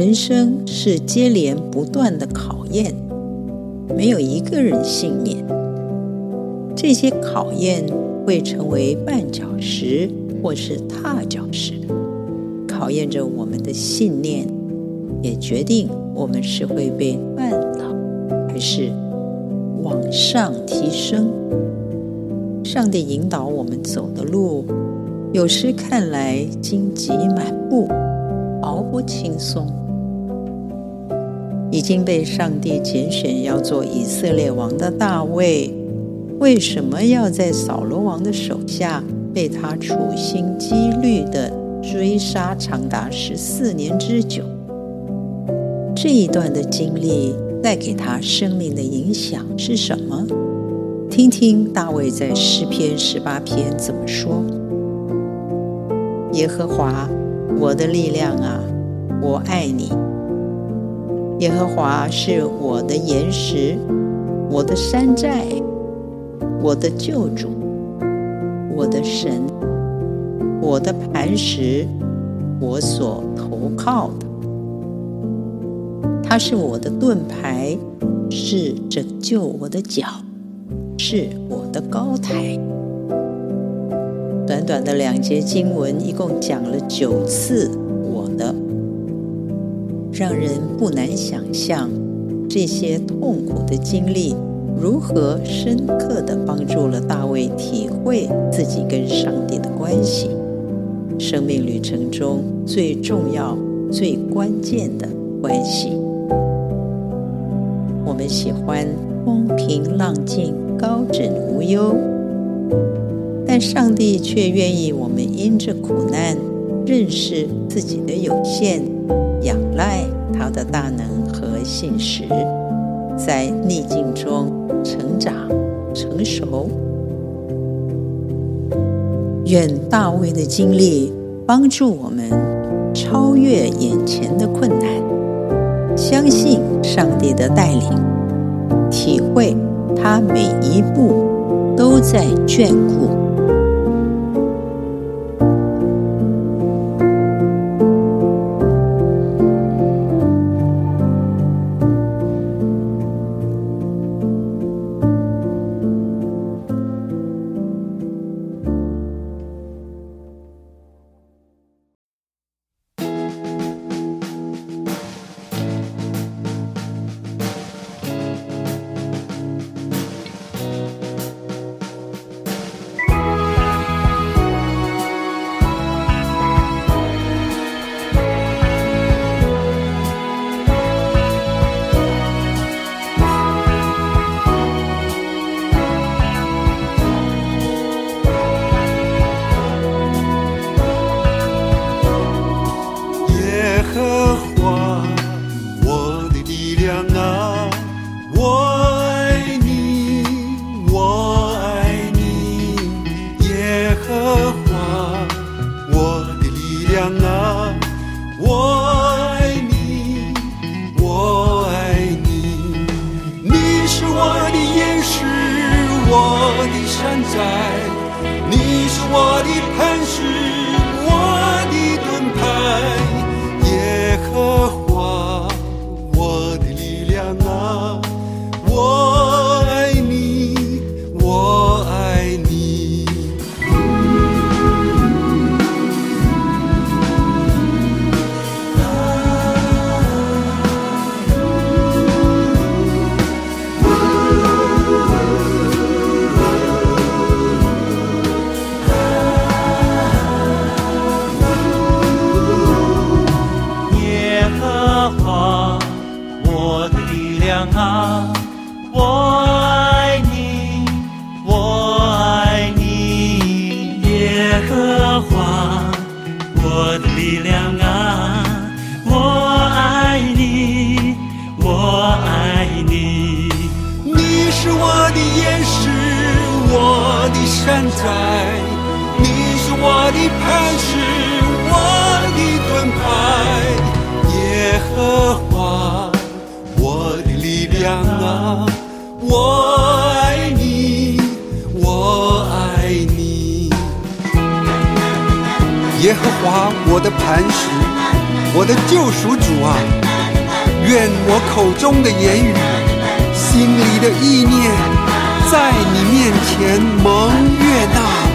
人生是接连不断的考验，没有一个人幸免。这些考验会成为绊脚石，或是踏脚石，考验着我们的信念，也决定我们是会被绊倒，还是往上提升。上帝引导我们走的路，有时看来荆棘满布，毫不轻松。已经被上帝拣选要做以色列王的大卫，为什么要在扫罗王的手下被他处心积虑地追杀长达十四年之久？这一段的经历带给他生命的影响是什么？听听大卫在诗篇十八篇怎么说：“耶和华，我的力量啊，我爱你。”耶和华是我的岩石，我的山寨，我的救主，我的神，我的磐石，我所投靠的。他是我的盾牌，是拯救我的脚，是我的高台。短短的两节经文，一共讲了九次“我的”。让人不难想象，这些痛苦的经历如何深刻地帮助了大卫体会自己跟上帝的关系。生命旅程中最重要、最关键的关系。我们喜欢风平浪静、高枕无忧，但上帝却愿意我们因着苦难认识自己的有限。仰赖他的大能和信实，在逆境中成长成熟。愿大卫的经历帮助我们超越眼前的困难，相信上帝的带领，体会他每一步都在眷顾。是。啊，我爱你，我爱你。耶和华，我的力量啊，我爱你，我爱你。你是我的岩石，我的山寨，你是我的磐石，我的盾牌。耶和我爱你，我爱你。耶和华，我的磐石，我的救赎主啊，愿我口中的言语，心里的意念，在你面前蒙悦纳。